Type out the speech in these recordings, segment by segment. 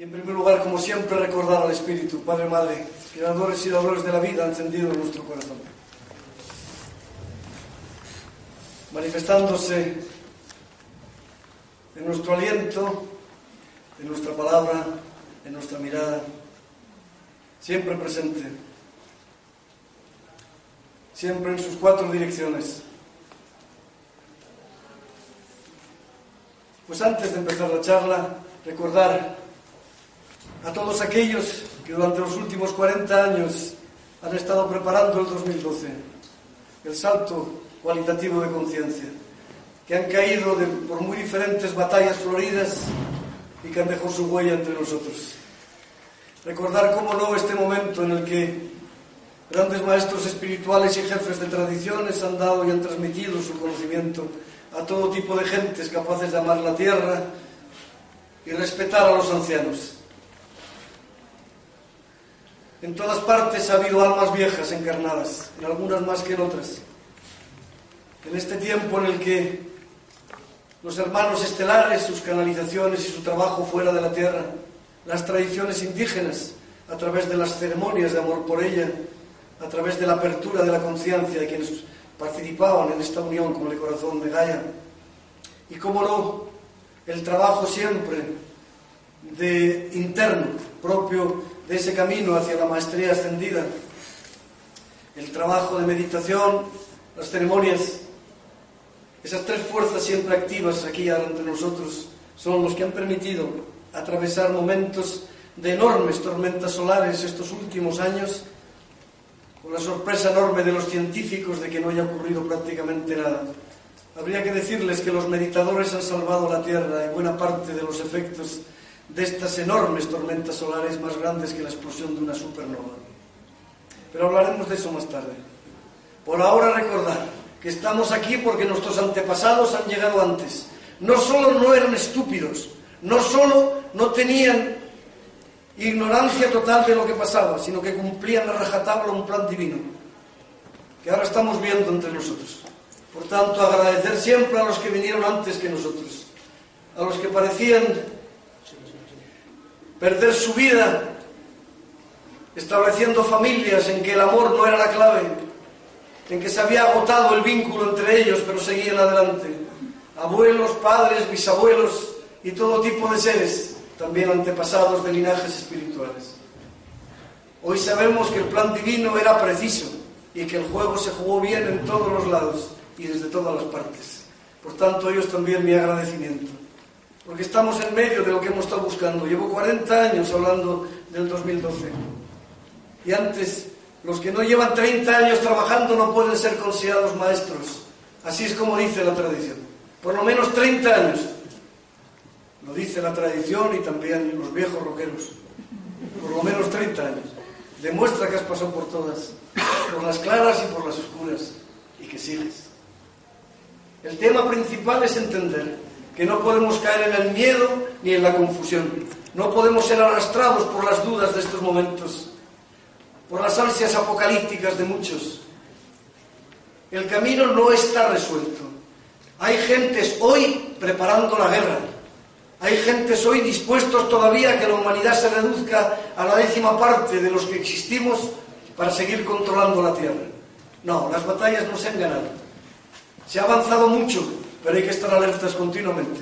Y en primer lugar, como siempre, recordar al Espíritu, Padre, Madre, creadores y dadores de la vida encendido en nuestro corazón. Manifestándose en nuestro aliento, en nuestra palabra, en nuestra mirada, siempre presente, siempre en sus cuatro direcciones. Pues antes de empezar la charla, recordar a todos aquellos que durante los últimos 40 años han estado preparando el 2012, el salto cualitativo de conciencia, que han caído de, por muy diferentes batallas floridas y que han dejado su huella entre nosotros. Recordar, cómo no, este momento en el que grandes maestros espirituales y jefes de tradiciones han dado y han transmitido su conocimiento a todo tipo de gentes capaces de amar la tierra y respetar a los ancianos. En todas partes ha habido almas viejas encarnadas, en algunas más que en otras. En este tiempo en el que los hermanos estelares, sus canalizaciones y su trabajo fuera de la tierra, las tradiciones indígenas, a través de las ceremonias de amor por ella, a través de la apertura de la conciencia de quienes participaban en esta unión con el corazón de Gaia. Y cómo no, el trabajo siempre de interno, propio de ese camino hacia la maestría ascendida, el trabajo de meditación, las ceremonias, esas tres fuerzas siempre activas aquí ante nosotros son los que han permitido atravesar momentos de enormes tormentas solares estos últimos años, con la sorpresa enorme de los científicos de que no haya ocurrido prácticamente nada. Habría que decirles que los meditadores han salvado la Tierra y buena parte de los efectos de estas enormes tormentas solares más grandes que la explosión de una supernova. Pero hablaremos de eso más tarde. Por ahora recordar que estamos aquí porque nuestros antepasados han llegado antes. No solo no eran estúpidos, no solo no tenían ignorancia total de lo que pasaba, sino que cumplían a rajatabla un plan divino, que ahora estamos viendo entre nosotros. Por tanto, agradecer siempre a los que vinieron antes que nosotros, a los que parecían perder su vida estableciendo familias en que el amor no era la clave, en que se había agotado el vínculo entre ellos, pero seguían adelante. Abuelos, padres, bisabuelos y todo tipo de seres, también antepasados de linajes espirituales. Hoy sabemos que el plan divino era preciso y que el juego se jugó bien en todos los lados y desde todas las partes. Por tanto, ellos también mi agradecimiento porque estamos en medio de lo que hemos estado buscando. Llevo 40 años hablando del 2012. Y antes, los que no llevan 30 años trabajando no pueden ser considerados maestros. Así es como dice la tradición. Por lo menos 30 años. Lo dice la tradición y también los viejos roqueros. Por lo menos 30 años. Demuestra que has pasado por todas, por las claras y por las oscuras, y que sigues. El tema principal es entender que no podemos caer en el miedo ni en la confusión. No podemos ser arrastrados por las dudas de estos momentos, por las ansias apocalípticas de muchos. El camino no está resuelto. Hay gentes hoy preparando la guerra. Hay gentes hoy dispuestos todavía a que la humanidad se reduzca a la décima parte de los que existimos para seguir controlando la Tierra. No, las batallas no se han ganado. Se ha avanzado mucho, pero hay que estar alertas continuamente.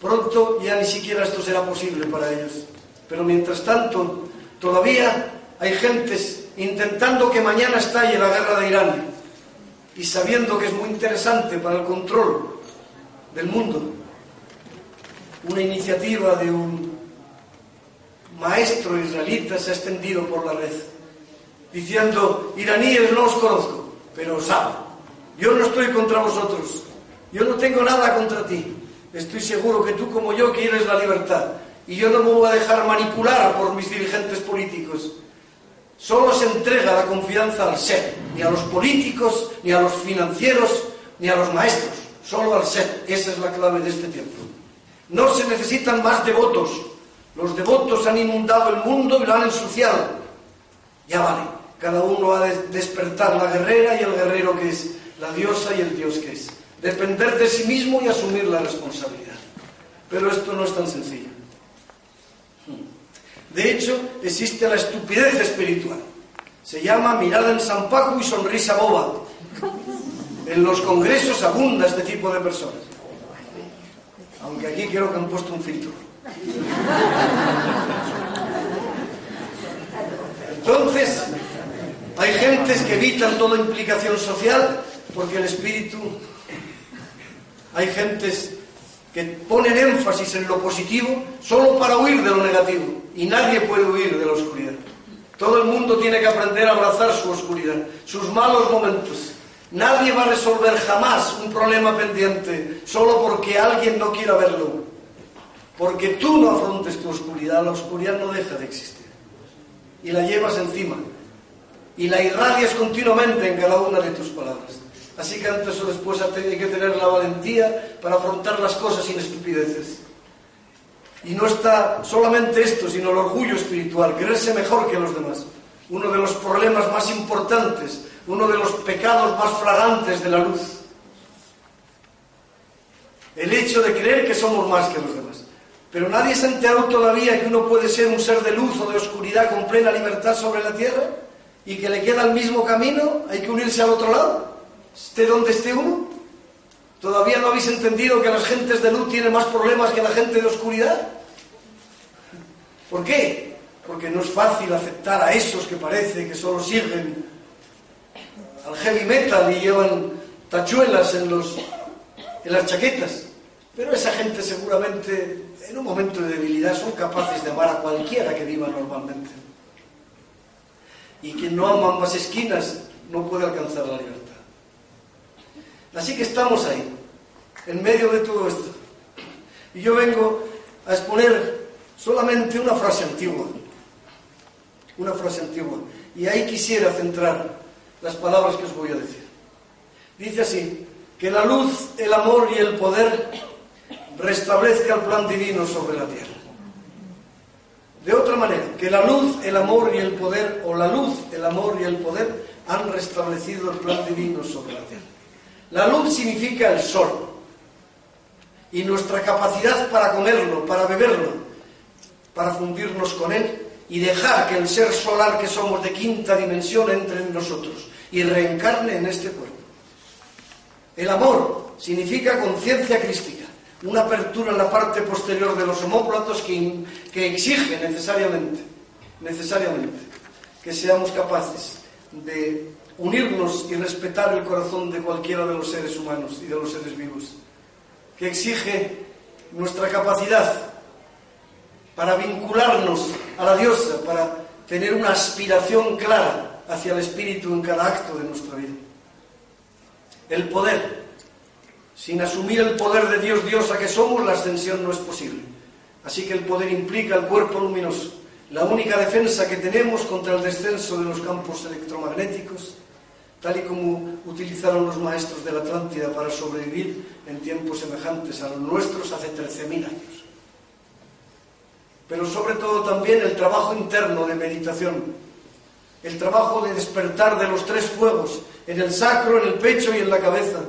Pronto ya ni siquiera esto será posible para ellos. Pero mientras tanto, todavía hay gentes intentando que mañana estalle la guerra de Irán y sabiendo que es muy interesante para el control del mundo una iniciativa de un maestro israelita se ha extendido por la red diciendo iraníes no os conozco pero os amo yo no estoy contra vosotros yo no tengo nada contra ti. Estoy seguro que tú como yo quieres la libertad. Y yo no me voy a dejar manipular por mis dirigentes políticos. Solo se entrega la confianza al ser, ni a los políticos, ni a los financieros, ni a los maestros. Solo al ser. Esa es la clave de este tiempo. No se necesitan más devotos. Los devotos han inundado el mundo y lo han ensuciado. Ya vale. Cada uno ha de despertar la guerrera y el guerrero que es, la diosa y el dios que es depender de sí mismo y asumir la responsabilidad. Pero esto no es tan sencillo. Hmm. De hecho, existe la estupidez espiritual. Se llama mirada en San Paco y sonrisa boba. En los congresos abunda este tipo de personas. Aunque aquí creo que han puesto un filtro. Entonces, hay gentes que evitan toda implicación social porque el espíritu... Hay gentes que ponen énfasis en lo positivo solo para huir de lo negativo. Y nadie puede huir de la oscuridad. Todo el mundo tiene que aprender a abrazar su oscuridad, sus malos momentos. Nadie va a resolver jamás un problema pendiente solo porque alguien no quiera verlo. Porque tú no afrontes tu oscuridad, la oscuridad no deja de existir. Y la llevas encima. Y la irradias continuamente en cada una de tus palabras. Así que antes o después hay que tener la valentía para afrontar las cosas sin estupideces. Y no está solamente esto, sino el orgullo espiritual, quererse mejor que los demás. Uno de los problemas más importantes, uno de los pecados más flagrantes de la luz. El hecho de creer que somos más que los demás. Pero nadie se ha enterado todavía que uno puede ser un ser de luz o de oscuridad con plena libertad sobre la tierra y que le queda el mismo camino, hay que unirse al otro lado esté donde esté uno. ¿Todavía no habéis entendido que las gentes de luz tienen más problemas que la gente de oscuridad? ¿Por qué? Porque no es fácil aceptar a esos que parece que solo sirven al heavy metal y llevan tachuelas en, los, en las chaquetas. Pero esa gente seguramente en un momento de debilidad son capaces de amar a cualquiera que viva normalmente. Y quien no ama ambas esquinas no puede alcanzar la libertad. Así que estamos ahí, en medio de todo esto. Y yo vengo a exponer solamente una frase antigua, una frase antigua. Y ahí quisiera centrar las palabras que os voy a decir. Dice así, que la luz, el amor y el poder restablezca el plan divino sobre la tierra. De otra manera, que la luz, el amor y el poder, o la luz, el amor y el poder, han restablecido el plan divino sobre la tierra. La luz significa el sol y nuestra capacidad para comerlo, para beberlo, para fundirnos con él y dejar que el ser solar que somos de quinta dimensión entre en nosotros y reencarne en este cuerpo. El amor significa conciencia crística, una apertura en la parte posterior de los homóplatos que, que exige necesariamente, necesariamente que seamos capaces de unirnos y respetar el corazón de cualquiera de los seres humanos y de los seres vivos, que exige nuestra capacidad para vincularnos a la diosa, para tener una aspiración clara hacia el espíritu en cada acto de nuestra vida. El poder. Sin asumir el poder de Dios diosa que somos, la ascensión no es posible. Así que el poder implica el cuerpo luminoso, la única defensa que tenemos contra el descenso de los campos electromagnéticos tal y como utilizaron los maestros de la Atlántida para sobrevivir en tiempos semejantes a los nuestros hace 13.000 años. Pero sobre todo también el trabajo interno de meditación, el trabajo de despertar de los tres fuegos, en el sacro, en el pecho y en la cabeza,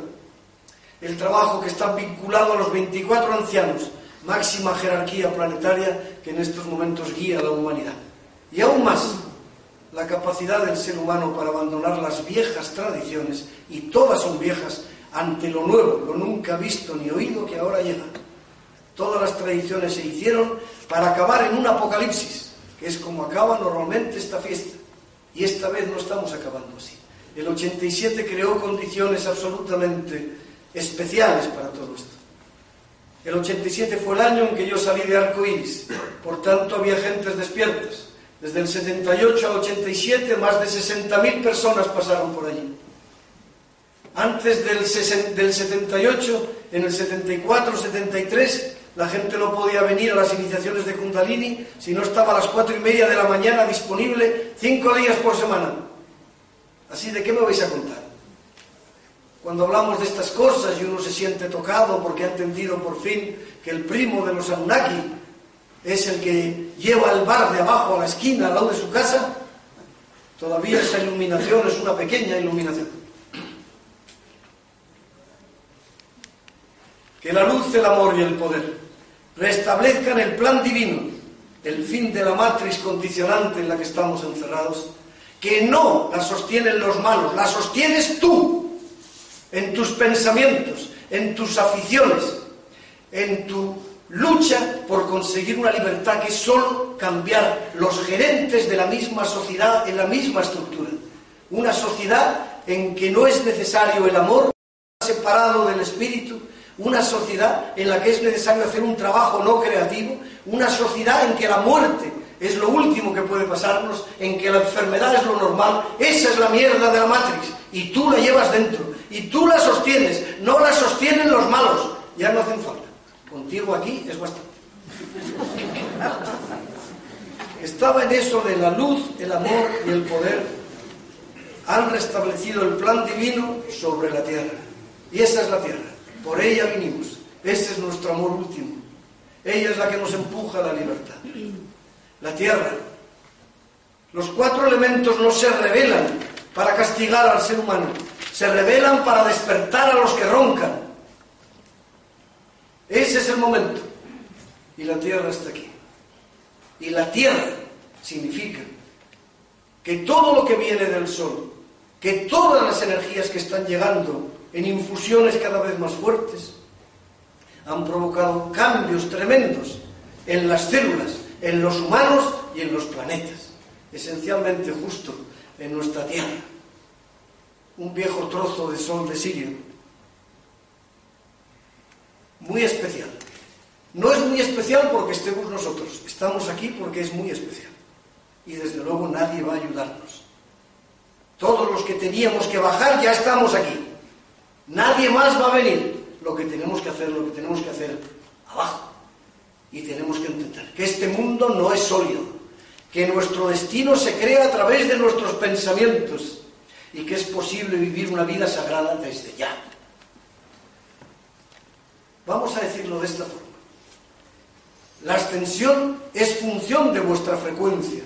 el trabajo que está vinculado a los 24 ancianos, máxima jerarquía planetaria que en estos momentos guía a la humanidad. Y aún más, la capacidad del ser humano para abandonar las viejas tradiciones, y todas son viejas, ante lo nuevo, lo nunca visto ni oído que ahora llega. Todas las tradiciones se hicieron para acabar en un apocalipsis, que es como acaba normalmente esta fiesta. Y esta vez no estamos acabando así. El 87 creó condiciones absolutamente especiales para todo esto. El 87 fue el año en que yo salí de arco iris, por tanto había gentes despiertas. Desde el 78 al 87, más de 60.000 personas pasaron por allí. Antes del, del 78, en el 74, 73, la gente no podía venir a las iniciaciones de Kundalini si no estaba a las cuatro y media de la mañana disponible cinco días por semana. Así de qué me vais a contar. Cuando hablamos de estas cosas y uno se siente tocado porque ha entendido por fin que el primo de los Anunnaki es el que lleva el bar de abajo a la esquina al lado de su casa, todavía esa iluminación es una pequeña iluminación. Que la luz, el amor y el poder restablezcan el plan divino el fin de la matriz condicionante en la que estamos encerrados, que no la sostienen los malos, la sostienes tú, en tus pensamientos, en tus aficiones, en tu lucha por conseguir una libertad que solo cambiar los gerentes de la misma sociedad en la misma estructura. Una sociedad en que no es necesario el amor separado del espíritu, una sociedad en la que es necesario hacer un trabajo no creativo, una sociedad en que la muerte es lo último que puede pasarnos, en que la enfermedad es lo normal, esa es la mierda de la Matrix, y tú la llevas dentro, y tú la sostienes, no la sostienen los malos, ya no hacen falta. Contigo aquí es bastante. Estaba en eso de la luz, el amor y el poder. Han restablecido el plan divino sobre la tierra. Y esa es la tierra. Por ella vinimos. Ese es nuestro amor último. Ella es la que nos empuja a la libertad. La tierra. Los cuatro elementos no se revelan para castigar al ser humano. Se revelan para despertar a los que roncan. Ese es el momento. Y la tierra está aquí. Y la tierra significa que todo lo que viene del sol, que todas las energías que están llegando en infusiones cada vez más fuertes, han provocado cambios tremendos en las células, en los humanos y en los planetas, esencialmente justo en nuestra Tierra. Un viejo trozo de sol de Sirio, muy especial. No es muy especial porque estemos nosotros, estamos aquí porque es muy especial. Y desde luego nadie va a ayudarnos. Todos los que teníamos que bajar ya estamos aquí. Nadie más va a venir. Lo que tenemos que hacer, lo que tenemos que hacer abajo. Y tenemos que entender que este mundo no es sólido, que nuestro destino se crea a través de nuestros pensamientos y que es posible vivir una vida sagrada desde ya. Vamos a decirlo de esta forma. La ascensión es función de vuestra frecuencia,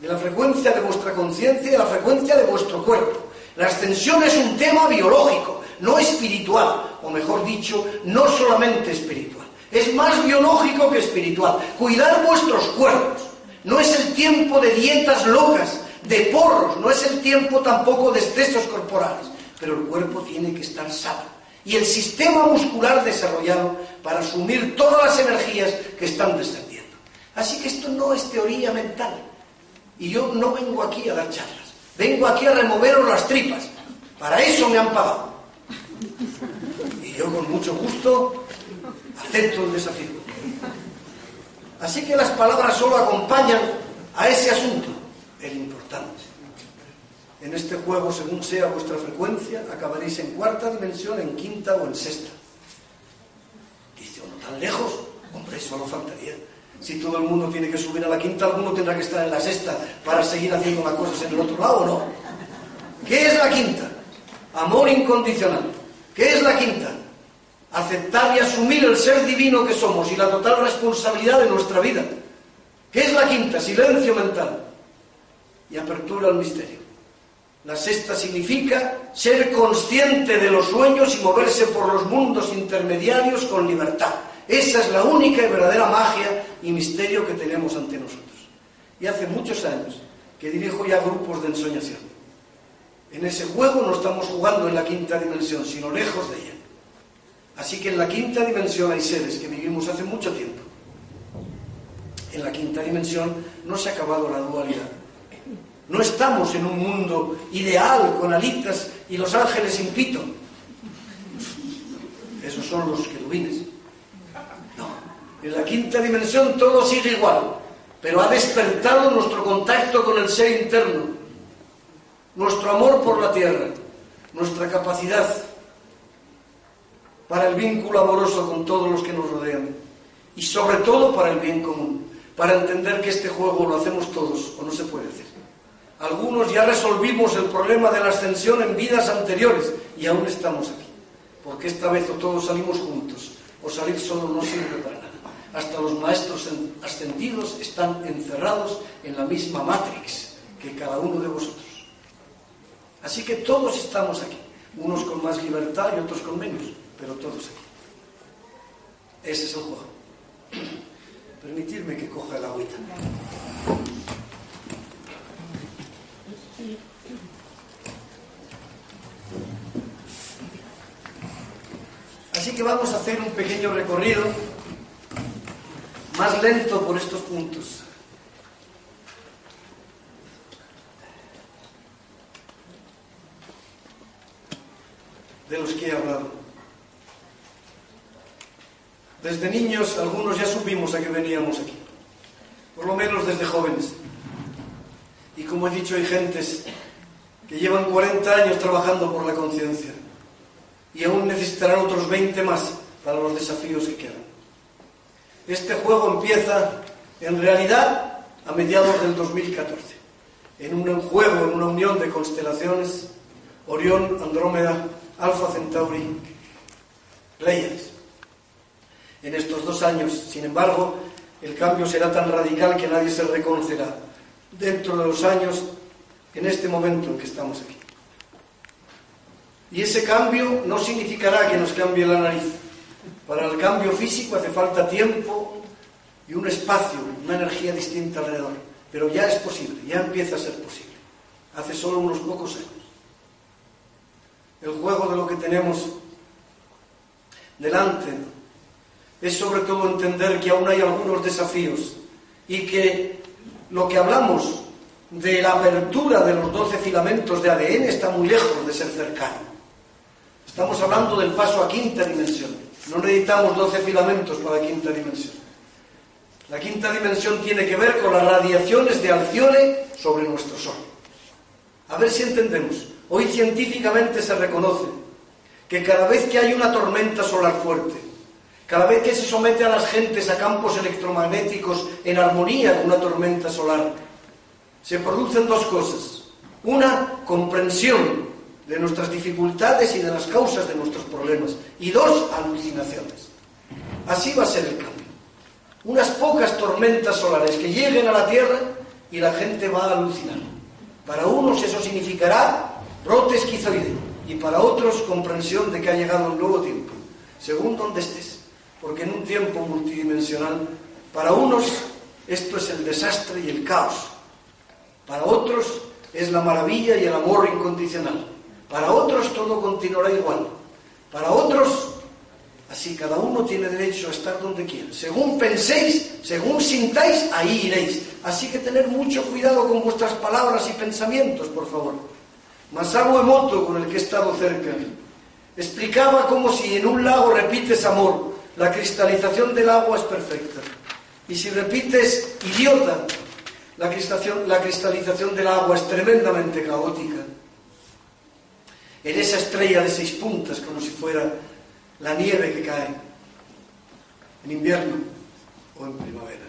de la frecuencia de vuestra conciencia y de la frecuencia de vuestro cuerpo. La ascensión es un tema biológico, no espiritual, o mejor dicho, no solamente espiritual. Es más biológico que espiritual. Cuidar vuestros cuerpos. No es el tiempo de dietas locas, de porros, no es el tiempo tampoco de excesos corporales, pero el cuerpo tiene que estar sano y el sistema muscular desarrollado para asumir todas las energías que están descendiendo. Así que esto no es teoría mental. Y yo no vengo aquí a dar charlas, vengo aquí a removeros las tripas. Para eso me han pagado. Y yo con mucho gusto acepto el desafío. Así que las palabras solo acompañan a ese asunto, el importante. En este juego, según sea vuestra frecuencia, acabaréis en cuarta dimensión, en quinta o en sexta. Dice uno, tan lejos, hombre, solo faltaría. Si todo el mundo tiene que subir a la quinta, alguno tendrá que estar en la sexta para seguir haciendo las cosas en el otro lado, ¿o no? ¿Qué es la quinta? Amor incondicional. ¿Qué es la quinta? Aceptar y asumir el ser divino que somos y la total responsabilidad de nuestra vida. ¿Qué es la quinta? Silencio mental y apertura al misterio. La sexta significa ser consciente de los sueños y moverse por los mundos intermediarios con libertad. Esa es la única y verdadera magia y misterio que tenemos ante nosotros. Y hace muchos años que dirijo ya grupos de ensoñación. En ese juego no estamos jugando en la quinta dimensión, sino lejos de ella. Así que en la quinta dimensión hay seres que vivimos hace mucho tiempo. En la quinta dimensión no se ha acabado la dualidad no estamos en un mundo ideal con alitas y los ángeles sin pito. Esos son los querubines. No. En la quinta dimensión todo sigue igual, pero ha despertado nuestro contacto con el ser interno, nuestro amor por la tierra, nuestra capacidad para el vínculo amoroso con todos los que nos rodean y sobre todo para el bien común, para entender que este juego lo hacemos todos o no se puede hacer. Algunos ya resolvimos el problema de la ascensión en vidas anteriores y aún estamos aquí. Porque esta vez o todos salimos juntos o salir solo no sirve para nada. Hasta los maestros ascendidos están encerrados en la misma matrix que cada uno de vosotros. Así que todos estamos aquí, unos con más libertad y otros con menos, pero todos aquí. Ese es el juego. Permitidme que coja el agüita. Así que vamos a hacer un pequeño recorrido más lento por estos puntos. de los que he hablado. Desde niños algunos ya supimos a que veníamos aquí, por lo menos desde jóvenes. Y como he dicho, hay gentes que llevan 40 años trabajando por la conciencia y aún necesitarán otros 20 más para los desafíos que quedan. Este juego empieza en realidad a mediados del 2014, en un juego, en una unión de constelaciones, Orión, Andrómeda, Alfa Centauri, Pleiades. En estos dos años, sin embargo, el cambio será tan radical que nadie se reconocerá dentro de los años, en este momento en que estamos aquí. Y ese cambio no significará que nos cambie la nariz. Para el cambio físico hace falta tiempo y un espacio, una energía distinta alrededor. Pero ya es posible, ya empieza a ser posible. Hace solo unos pocos años. El juego de lo que tenemos delante es sobre todo entender que aún hay algunos desafíos y que lo que hablamos de la apertura de los 12 filamentos de ADN está muy lejos de ser cercano. Estamos hablando del paso a quinta dimensión. No necesitamos 12 filamentos para la quinta dimensión. La quinta dimensión tiene que ver con las radiaciones de Alcione sobre nuestro Sol. A ver si entendemos. Hoy científicamente se reconoce que cada vez que hay una tormenta solar fuerte, cada vez que se somete a las gentes a campos electromagnéticos en armonía con una tormenta solar, se producen dos cosas. Una, comprensión de nuestras dificultades y de las causas de nuestros problemas. Y dos, alucinaciones. Así va a ser el cambio. Unas pocas tormentas solares que lleguen a la Tierra y la gente va a alucinar. Para unos eso significará brote esquizoide y para otros comprensión de que ha llegado un nuevo tiempo, según donde estés. Porque en un tiempo multidimensional, para unos esto es el desastre y el caos. Para otros es la maravilla y el amor incondicional. Para otros todo continuará igual. Para otros, así cada uno tiene derecho a estar donde quiera. Según penséis, según sintáis, ahí iréis. Así que tener mucho cuidado con vuestras palabras y pensamientos, por favor. Masaru Emoto, con el que he estado cerca, explicaba como si en un lago repites amor, la cristalización del agua es perfecta. Y si repites idiota, la cristalización, la cristalización del agua es tremendamente caótica en esa estrella de seis puntas, como si fuera la nieve que cae en invierno o en primavera.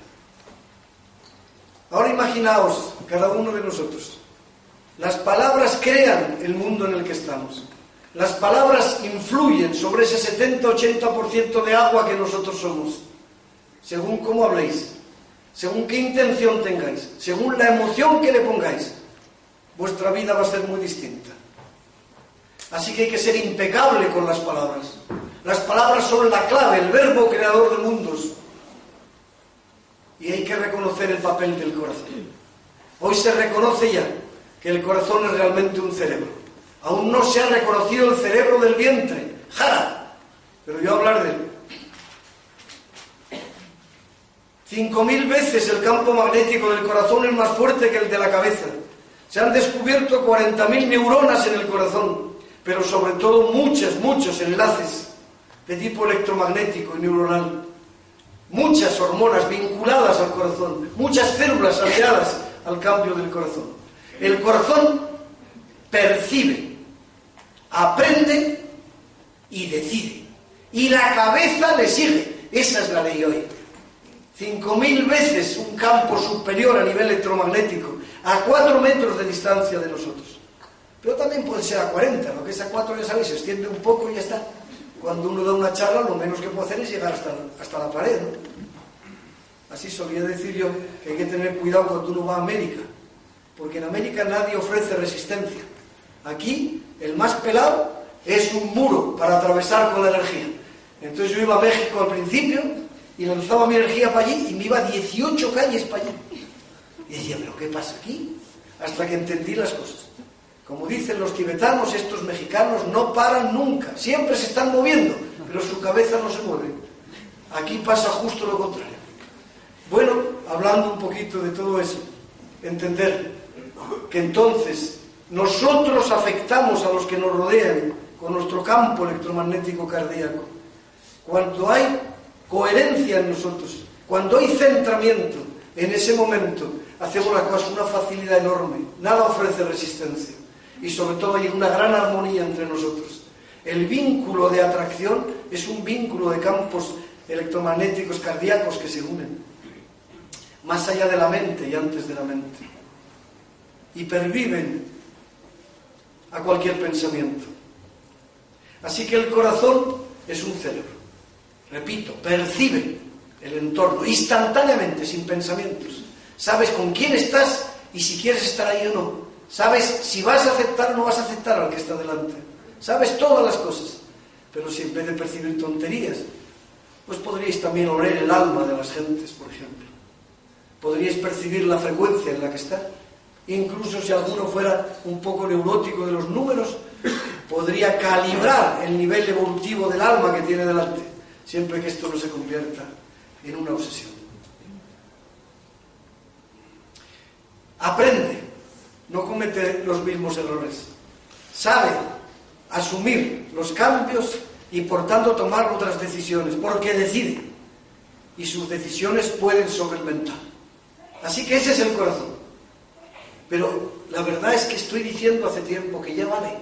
Ahora imaginaos, cada uno de nosotros, las palabras crean el mundo en el que estamos. Las palabras influyen sobre ese 70-80% de agua que nosotros somos, según cómo habléis, según qué intención tengáis, según la emoción que le pongáis. Vuestra vida va a ser muy distinta. Así que hay que ser impecable con las palabras. Las palabras son la clave, el verbo creador de mundos. Y hay que reconocer el papel del corazón. Hoy se reconoce ya que el corazón es realmente un cerebro. Aún no se ha reconocido el cerebro del vientre. ¡Jara! Pero yo hablar de él. Cinco mil veces el campo magnético del corazón es más fuerte que el de la cabeza. Se han descubierto 40.000 neuronas en el corazón pero sobre todo muchos, muchos enlaces de tipo electromagnético y neuronal, muchas hormonas vinculadas al corazón, muchas células aliadas al cambio del corazón. El corazón percibe, aprende y decide. Y la cabeza le sigue. Esa es la ley hoy. Cinco mil veces un campo superior a nivel electromagnético, a cuatro metros de distancia de nosotros. Pero también puede ser a 40, lo que es a 4 ya sabéis, se extiende un poco y ya está. Cuando uno da una charla, lo menos que puede hacer es llegar hasta, hasta la pared. Así solía decir yo que hay que tener cuidado cuando uno va a América, porque en América nadie ofrece resistencia. Aquí, el más pelado es un muro para atravesar con la energía. Entonces yo iba a México al principio y lanzaba mi energía para allí y me iba 18 calles para allí. Y decía, ¿pero qué pasa aquí? Hasta que entendí las cosas. Como dicen los tibetanos, estos mexicanos no paran nunca, siempre se están moviendo, pero su cabeza no se mueve. Aquí pasa justo lo contrario. Bueno, hablando un poquito de todo eso, entender que entonces nosotros afectamos a los que nos rodean con nuestro campo electromagnético cardíaco. Cuando hay coherencia en nosotros, cuando hay centramiento, en ese momento hacemos la cosa con una facilidad enorme, nada ofrece resistencia y sobre todo hay una gran armonía entre nosotros. El vínculo de atracción es un vínculo de campos electromagnéticos cardíacos que se unen, más allá de la mente y antes de la mente, y perviven a cualquier pensamiento. Así que el corazón es un cerebro, repito, percibe el entorno instantáneamente, sin pensamientos. Sabes con quién estás y si quieres estar ahí o no. Sabes si vas a aceptar o no vas a aceptar al que está delante. Sabes todas las cosas. Pero si en vez de percibir tonterías, pues podríais también oler el alma de las gentes, por ejemplo. Podríais percibir la frecuencia en la que está. Incluso si alguno fuera un poco neurótico de los números, podría calibrar el nivel evolutivo del alma que tiene delante, siempre que esto no se convierta en una obsesión. Aprende, no comete los mismos errores. Sabe asumir los cambios y por tanto tomar otras decisiones, porque decide. Y sus decisiones pueden sobre el mental. Así que ese es el corazón. Pero la verdad es que estoy diciendo hace tiempo que ya vale.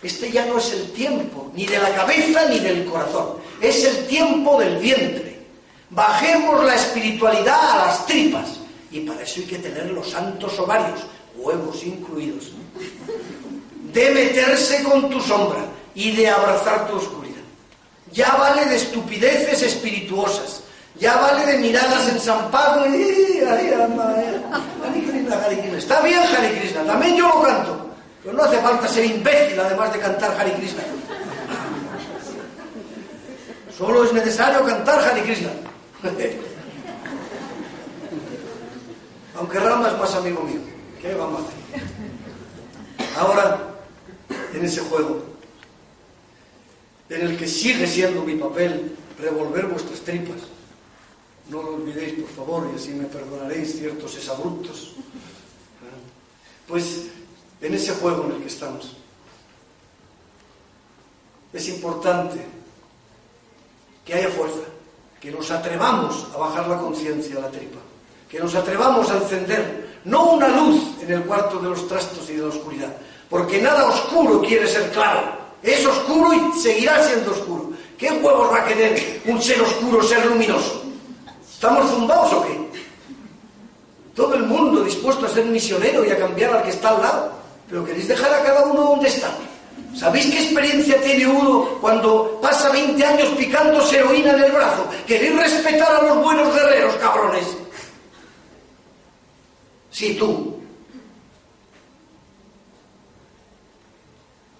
Este ya no es el tiempo, ni de la cabeza ni del corazón. Es el tiempo del vientre. Bajemos la espiritualidad a las tripas. Y para eso hay que tener los santos ovarios, huevos incluidos. De meterse con tu sombra y de abrazar tu oscuridad. Ya vale de estupideces espirituosas. Ya vale de miradas en San Pablo y... Está bien Hare Krishna, también yo lo canto. Pero no hace falta ser imbécil además de cantar Hare Krishna. Solo es necesario cantar Hare Krishna. Aunque Rama es más amigo mío. ¿Qué vamos a hacer? Ahora, en ese juego, en el que sigue siendo mi papel revolver vuestras tripas, no lo olvidéis, por favor, y así me perdonaréis ciertos exabruptos. Pues en ese juego en el que estamos. Es importante que haya fuerza, que nos atrevamos a bajar la conciencia a la tripa, que nos atrevamos a encender no una luz en el cuarto de los trastos y de la oscuridad, porque nada oscuro quiere ser claro, es oscuro y seguirá siendo oscuro. ¿Qué huevos va a querer un ser oscuro, ser luminoso? ¿Estamos zumbados o qué? Todo el mundo dispuesto a ser misionero y a cambiar al que está al lado. Pero queréis dejar a cada uno donde está. ¿Sabéis qué experiencia tiene uno cuando pasa 20 años picándose heroína en el brazo? ¿Queréis respetar a los buenos guerreros, cabrones? Si tú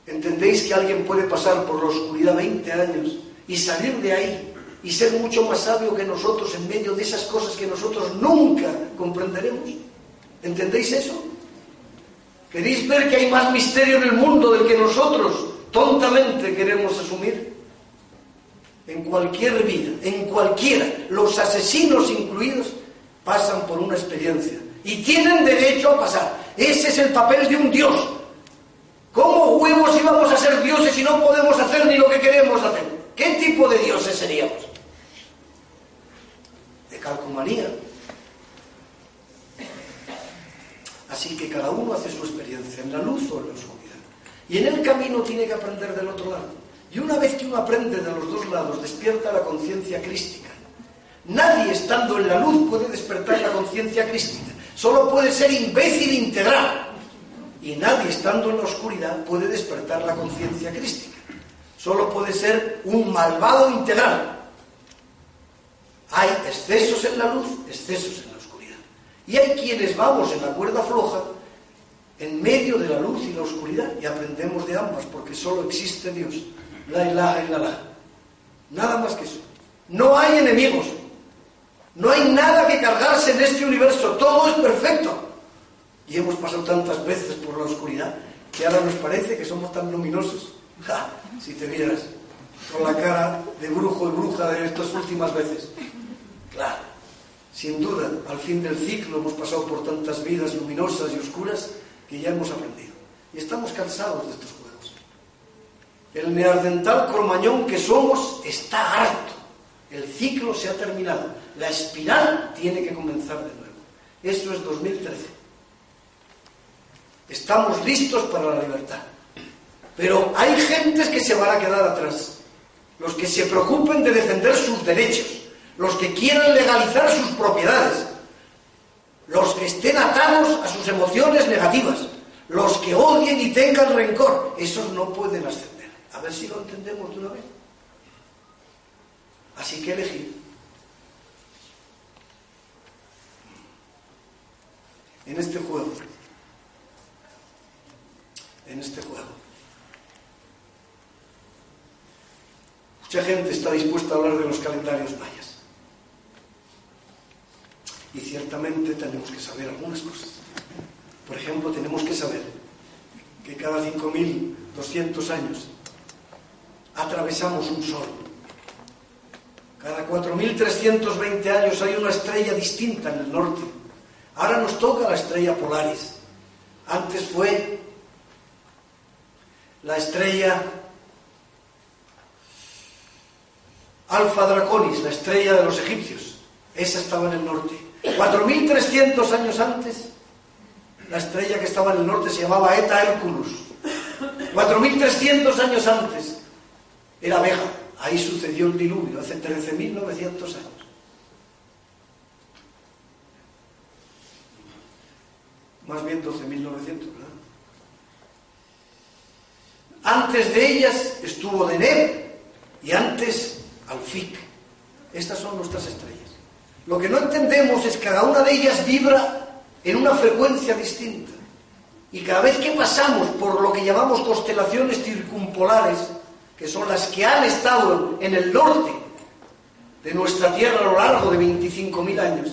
entendéis que alguien puede pasar por la oscuridad 20 años y salir de ahí y ser mucho más sabio que nosotros en medio de esas cosas que nosotros nunca comprenderemos. ¿Entendéis eso? ¿Queréis ver que hay más misterio en el mundo del que nosotros tontamente queremos asumir? En cualquier vida, en cualquiera, los asesinos incluidos, pasan por una experiencia y tienen derecho a pasar. Ese es el papel de un Dios. ¿Cómo huevos íbamos a ser dioses si no podemos hacer ni lo que queremos hacer? ¿Qué tipo de dioses seríamos? De calcomanía, Así que cada uno hace su experiencia, en la luz o en la oscuridad. Y en el camino tiene que aprender del otro lado. Y una vez que uno aprende de los dos lados, despierta la conciencia crística. Nadie estando en la luz puede despertar la conciencia crística. Solo puede ser imbécil integral. Y nadie estando en la oscuridad puede despertar la conciencia crística. Solo puede ser un malvado integral. Hay excesos en la luz, excesos en la y hay quienes vamos en la cuerda floja, en medio de la luz y la oscuridad, y aprendemos de ambas, porque solo existe Dios. La ilaha illallah. Nada más que eso. No hay enemigos. No hay nada que cargarse en este universo, todo es perfecto. Y hemos pasado tantas veces por la oscuridad que ahora nos parece que somos tan luminosos. Si te vieras con la cara de brujo y bruja de estas últimas veces. Claro, sin duda, al fin del ciclo hemos pasado por tantas vidas luminosas y oscuras que ya hemos aprendido. Y estamos cansados de estos juegos. El neardental cromañón que somos está harto. El ciclo se ha terminado. La espiral tiene que comenzar de nuevo. Esto es 2013. Estamos listos para la libertad. Pero hay gentes que se van a quedar atrás. Los que se preocupen de defender sus derechos. Los que quieran legalizar sus propiedades. Los que estén atados a sus emociones negativas. Los que odien y tengan rencor. Esos no pueden ascender. A ver si lo entendemos de una vez. Así que elegir. En este juego. En este juego. Mucha gente está dispuesta a hablar de los calendarios mayas. Y ciertamente tenemos que saber algunas cosas. Por ejemplo, tenemos que saber que cada 5.200 años atravesamos un sol cada 4.320 años hay una estrella distinta en el norte. Ahora nos toca la estrella Polaris. Antes fue la estrella Alfa Draconis, la estrella de los egipcios. Esa estaba en el norte. 4.300 años antes, la estrella que estaba en el norte se llamaba Eta Herculus. 4.300 años antes era Vega. Ahí sucedió el diluvio, hace 13.900 años. Más bien 12.900, ¿verdad? Antes de ellas estuvo Deneb y antes Alfic. Estas son nuestras estrellas. Lo que no entendemos es que cada una de ellas vibra en una frecuencia distinta. Y cada vez que pasamos por lo que llamamos constelaciones circumpolares, que son las que han estado en el norte de nuestra tierra a lo largo de 25.000 años,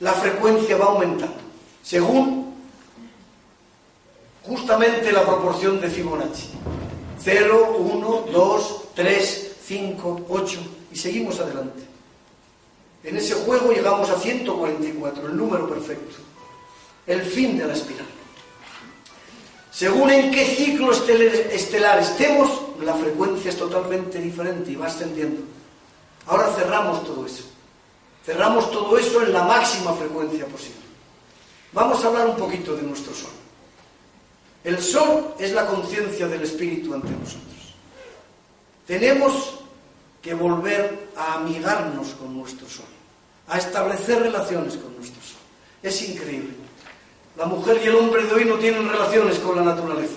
la frecuencia va aumentando, según justamente la proporción de Fibonacci. 0, 1, 2, 3, 5, 8 y seguimos adelante. En ese juego llegamos a 144, el número perfecto, el fin de la espiral. Según en qué ciclo estelar estemos, la frecuencia es totalmente diferente y va ascendiendo. Ahora cerramos todo eso. Cerramos todo eso en la máxima frecuencia posible. Vamos a hablar un poquito de nuestro Sol. El Sol es la conciencia del Espíritu ante nosotros. Tenemos que volver a amigarnos con nuestro Sol, a establecer relaciones con nuestro Sol. Es increíble. La mujer y el hombre de hoy no tienen relaciones con la naturaleza.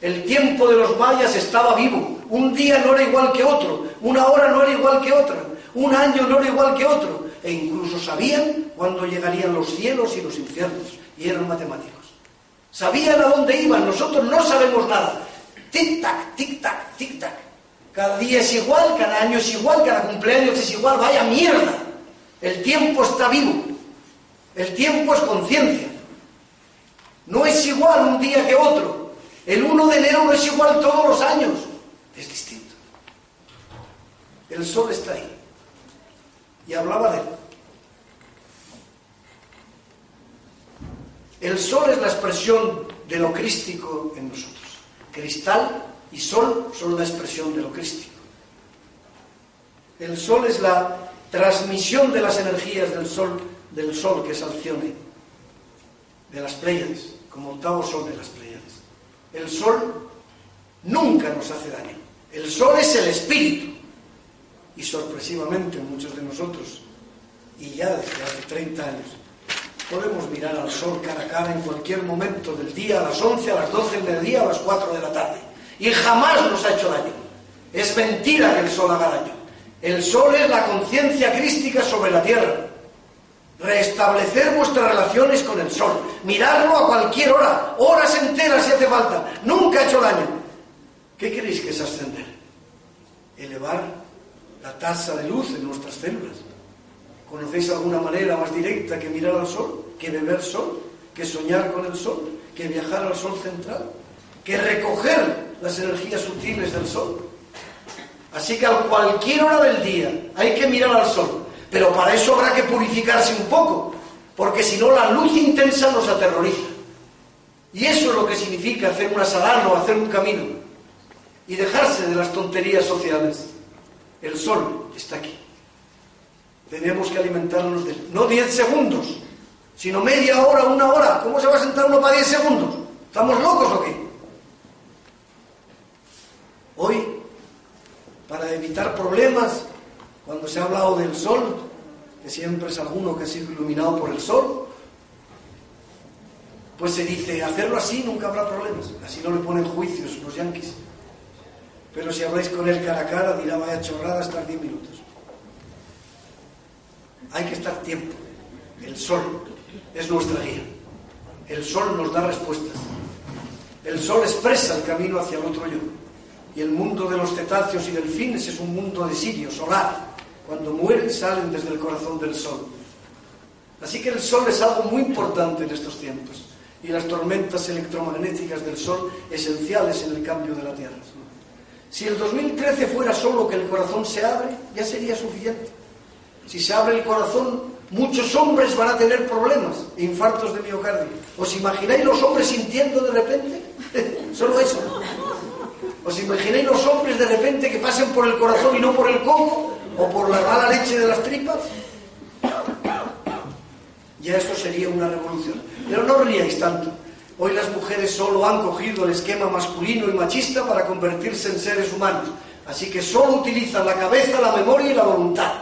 El tiempo de los mayas estaba vivo. Un día no era igual que otro, una hora no era igual que otra, un año no era igual que otro. E incluso sabían cuándo llegarían los cielos y los infiernos. Y eran matemáticos. Sabían a dónde iban, nosotros no sabemos nada. Tic-tac, tic-tac, tic-tac. Cada día es igual, cada año es igual, cada cumpleaños es igual. Vaya mierda. El tiempo está vivo. El tiempo es conciencia. No es igual un día que otro. El 1 de enero no es igual todos los años. Es distinto. El sol está ahí. Y hablaba de él. El sol es la expresión de lo crístico en nosotros. Cristal y sol son la expresión de lo crístico. El sol es la transmisión de las energías del sol, del sol que es Alcione, de las Pleiades como octavos sol de las Pleiades. El sol nunca nos hace daño. El sol es el espíritu. Y sorpresivamente muchos de nosotros, y ya desde hace 30 años, podemos mirar al sol cara a cara en cualquier momento del día, a las 11, a las 12 del mediodía, a las 4 de la tarde. Y jamás nos ha hecho daño. Es mentira que el sol haga daño. El sol es la conciencia crística sobre la tierra restablecer vuestras relaciones con el sol, mirarlo a cualquier hora, horas enteras si hace falta, nunca ha hecho daño. ¿Qué queréis que es ascender? Elevar la tasa de luz en nuestras células. ¿Conocéis alguna manera más directa que mirar al sol, que beber sol, que soñar con el sol, que viajar al sol central, que recoger las energías sutiles del sol? Así que a cualquier hora del día hay que mirar al sol, pero para eso habrá que purificarse un poco, porque si no la luz intensa nos aterroriza. Y eso es lo que significa hacer una salada o hacer un camino y dejarse de las tonterías sociales. El sol está aquí. Tenemos que alimentarnos de él. No 10 segundos, sino media hora, una hora. ¿Cómo se va a sentar uno para 10 segundos? ¿Estamos locos o qué? Hoy, para evitar problemas, cuando se ha hablado del sol, que siempre es alguno que ha sido iluminado por el sol, pues se dice, hacerlo así nunca habrá problemas. Así no le ponen juicios los yanquis. Pero si habláis con él cara a cara, dirá, vaya chorrada, estar 10 minutos. Hay que estar tiempo. El sol es nuestra guía. El sol nos da respuestas. El sol expresa el camino hacia el otro yo. Y el mundo de los cetáceos y delfines es un mundo de sirio, solar. Cuando mueren salen desde el corazón del sol. Así que el sol es algo muy importante en estos tiempos. Y las tormentas electromagnéticas del sol esenciales en el cambio de la Tierra. Si el 2013 fuera solo que el corazón se abre, ya sería suficiente. Si se abre el corazón, muchos hombres van a tener problemas, infartos de miocardio. ¿Os imagináis los hombres sintiendo de repente? solo eso. ¿Os imagináis los hombres de repente que pasen por el corazón y no por el coco? ¿O por la mala leche de las tripas? Ya esto sería una revolución. Pero no ríais tanto. Hoy las mujeres solo han cogido el esquema masculino y machista para convertirse en seres humanos. Así que solo utilizan la cabeza, la memoria y la voluntad.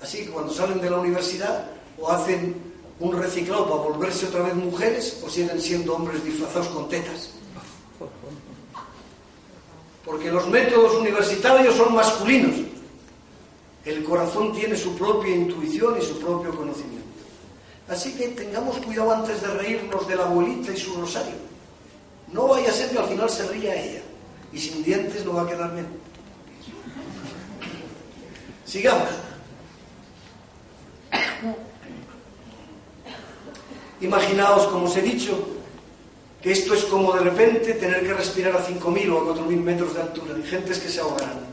Así que cuando salen de la universidad o hacen un reciclado para volverse otra vez mujeres o siguen siendo hombres disfrazados con tetas. Porque los métodos universitarios son masculinos. El corazón tiene su propia intuición y su propio conocimiento. Así que tengamos cuidado antes de reírnos de la abuelita y su rosario. No vaya a ser que al final se ría ella. Y sin dientes no va a quedar bien. Sigamos. Imaginaos, como os he dicho, que esto es como de repente tener que respirar a 5.000 o a 4.000 metros de altura. Hay gentes que se ahogarán.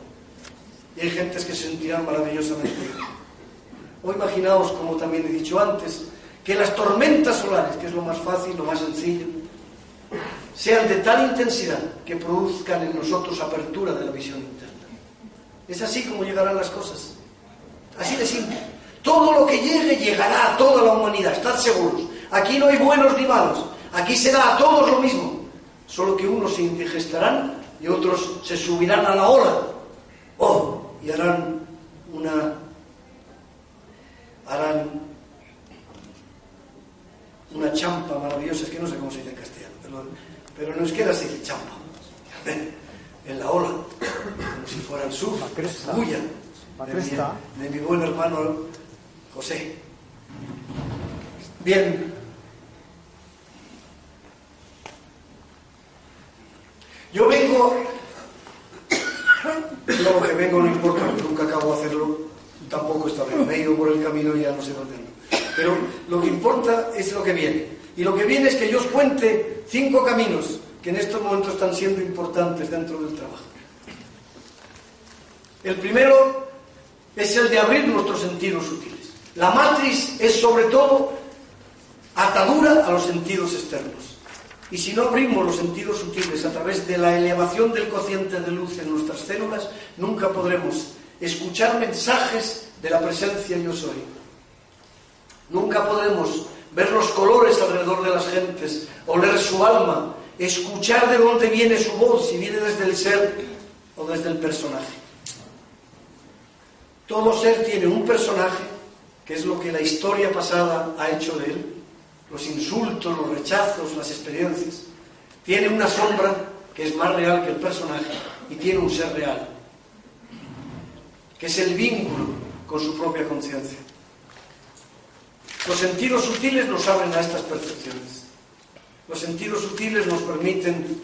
Y hay gentes que se sentirán maravillosamente O imaginaos, como también he dicho antes, que las tormentas solares, que es lo más fácil, lo más sencillo, sean de tal intensidad que produzcan en nosotros apertura de la visión interna. Es así como llegarán las cosas. Así de simple. Todo lo que llegue llegará a toda la humanidad, estad seguros. Aquí no hay buenos ni malos. Aquí será a todos lo mismo. Solo que unos se indigestarán y otros se subirán a la ola. Oh, y harán una. harán una champa maravillosa, es que no sé cómo se dice en castellano, pero, pero en euskera se dice champa. en la ola, como si fuera el sur, bulla, de de mi buen hermano José. Bien. Yo vengo, lo que vengo no importa, nunca acabo de hacerlo, tampoco está bien, me he ido por el camino y ya no sé dónde. Pero lo que importa es lo que viene. Y lo que viene es que yo os cuente cinco caminos que en estos momentos están siendo importantes dentro del trabajo. El primero es el de abrir nuestros sentidos sutiles. La matriz es sobre todo atadura a los sentidos externos. Y si no abrimos los sentidos sutiles a través de la elevación del cociente de luz en nuestras células, nunca podremos escuchar mensajes de la presencia yo soy Nunca podemos ver los colores alrededor de las gentes, oler su alma, escuchar de dónde viene su voz, si viene desde el ser o desde el personaje. Todo ser tiene un personaje, que es lo que la historia pasada ha hecho de él, los insultos, los rechazos, las experiencias. Tiene una sombra que es más real que el personaje y tiene un ser real, que es el vínculo con su propia conciencia. Los sentidos sutiles nos abren a estas percepciones. Los sentidos sutiles nos permiten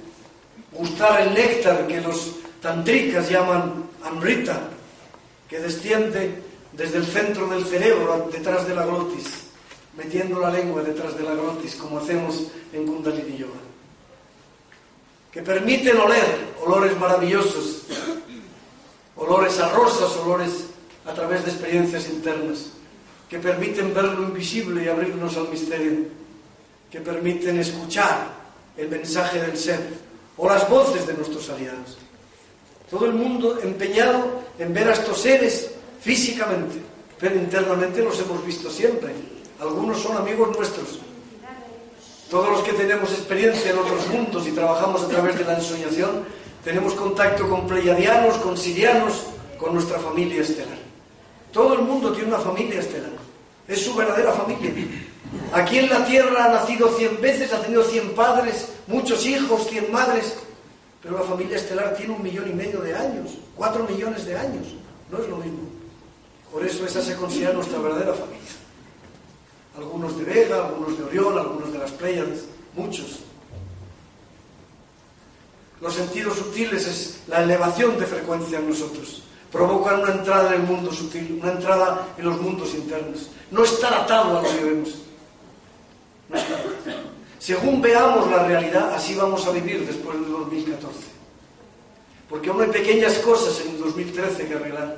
gustar el néctar que los tantricas llaman amrita, que desciende desde el centro del cerebro detrás de la glotis, metiendo la lengua detrás de la glotis, como hacemos en Kundalini Yoga. Que permiten oler olores maravillosos, olores a rosas, olores a través de experiencias internas, que permiten ver lo invisible y abrirnos al misterio, que permiten escuchar el mensaje del ser o las voces de nuestros aliados. Todo el mundo empeñado en ver a estos seres físicamente, pero internamente los hemos visto siempre. Algunos son amigos nuestros. Todos los que tenemos experiencia en otros mundos y trabajamos a través de la ensoñación, tenemos contacto con pleiadianos, con sirianos, con nuestra familia estelar. Todo el mundo tiene una familia estelar. Es su verdadera familia. Aquí en la Tierra ha nacido cien veces, ha tenido cien padres, muchos hijos, cien madres, pero la familia estelar tiene un millón y medio de años, cuatro millones de años. No es lo mismo. Por eso esa se considera nuestra verdadera familia. Algunos de Vega, algunos de Orión, algunos de las Pléyades, muchos. Los sentidos sutiles es la elevación de frecuencia en nosotros. Provocan una entrada en el mundo sutil, una entrada en los mundos internos. No estar atado a lo que vemos. No estar Según veamos la realidad, así vamos a vivir después del 2014. Porque aún hay pequeñas cosas en el 2013 que arreglar.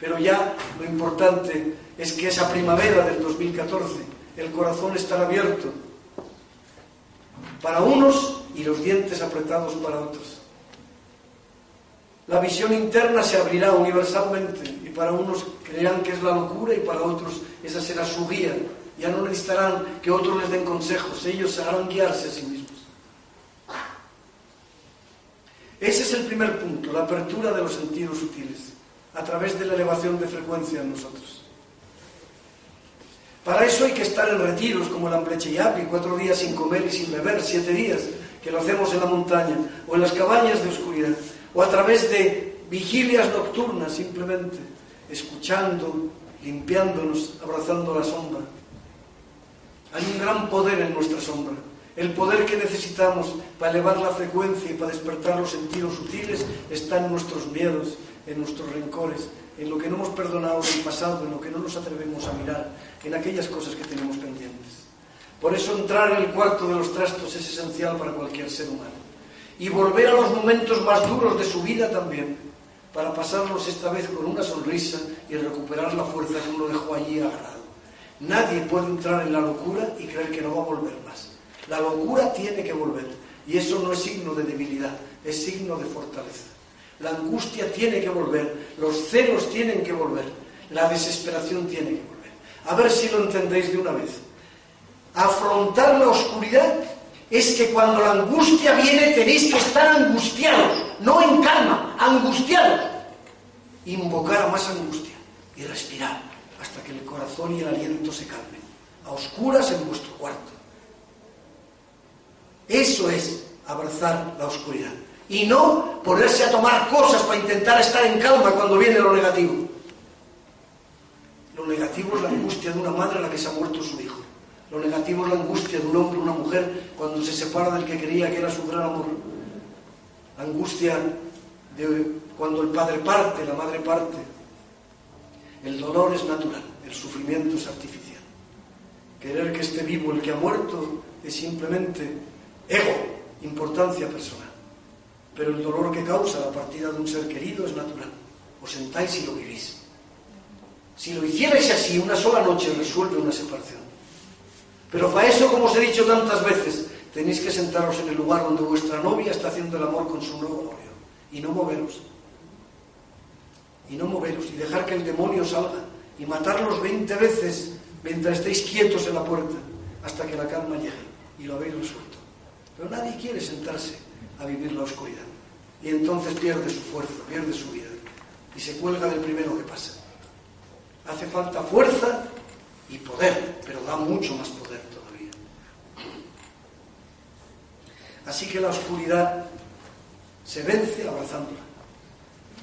Pero ya lo importante es que esa primavera del 2014 el corazón estará abierto para unos y los dientes apretados para otros. La visión interna se abrirá universalmente y para unos creerán que es la locura y para otros esa será su guía. Ya no necesitarán que otros les den consejos, ellos se harán guiarse a sí mismos. Ese es el primer punto, la apertura de los sentidos sutiles a través de la elevación de frecuencia en nosotros. Para eso hay que estar en retiros como el Amblecheyapi, cuatro días sin comer y sin beber, siete días, que lo hacemos en la montaña, o en las cabañas de oscuridad, o a través de vigilias nocturnas simplemente, escuchando, limpiándonos, abrazando la sombra. Hay un gran poder en nuestra sombra. El poder que necesitamos para elevar la frecuencia y para despertar los sentidos sutiles está en nuestros miedos, en nuestros rencores, en lo que no hemos perdonado del pasado, en lo que no nos atrevemos a mirar, en aquellas cosas que tenemos pendientes. Por eso entrar en el cuarto de los trastos es esencial para cualquier ser humano. Y volver a los momentos más duros de su vida también, para pasarlos esta vez con una sonrisa y recuperar la fuerza que uno dejó allí agarrado. Nadie puede entrar en la locura y creer que no va a volver más. La locura tiene que volver. Y eso no es signo de debilidad, es signo de fortaleza. La angustia tiene que volver, los celos tienen que volver, la desesperación tiene que volver. A ver si lo entendéis de una vez. Afrontar la oscuridad es que cuando la angustia viene tenéis que estar angustiados, no en calma, angustiados. Invocar a más angustia y respirar hasta que el corazón y el aliento se calmen, a oscuras en vuestro cuarto. Eso es abrazar la oscuridad y no ponerse a tomar cosas para intentar estar en calma cuando viene lo negativo. Lo negativo es la angustia de una madre a la que se ha muerto su hijo. Lo negativo es la angustia de un hombre o una mujer cuando se separa del que creía que era su gran amor. Angustia cuando el padre parte, la madre parte. El dolor es natural, el sufrimiento es artificial. Querer que esté vivo el que ha muerto es simplemente ego, importancia personal. Pero el dolor que causa la partida de un ser querido es natural. Os sentáis y lo vivís. Si lo hicierais así, una sola noche resuelve una separación. Pero para eso, como os he dicho tantas veces, tenéis que sentaros en el lugar donde vuestra novia está haciendo el amor con su nuevo novio. Y no moveros. Y no moveros. Y dejar que el demonio salga. Y matarlos 20 veces mientras estéis quietos en la puerta. Hasta que la calma llegue. Y lo habéis resuelto. Pero nadie quiere sentarse a vivir la oscuridad. Y entonces pierde su fuerza, pierde su vida. Y se cuelga del primero que pasa. Hace falta fuerza y poder, pero da mucho más poder todavía. Así que la oscuridad se vence abrazándola.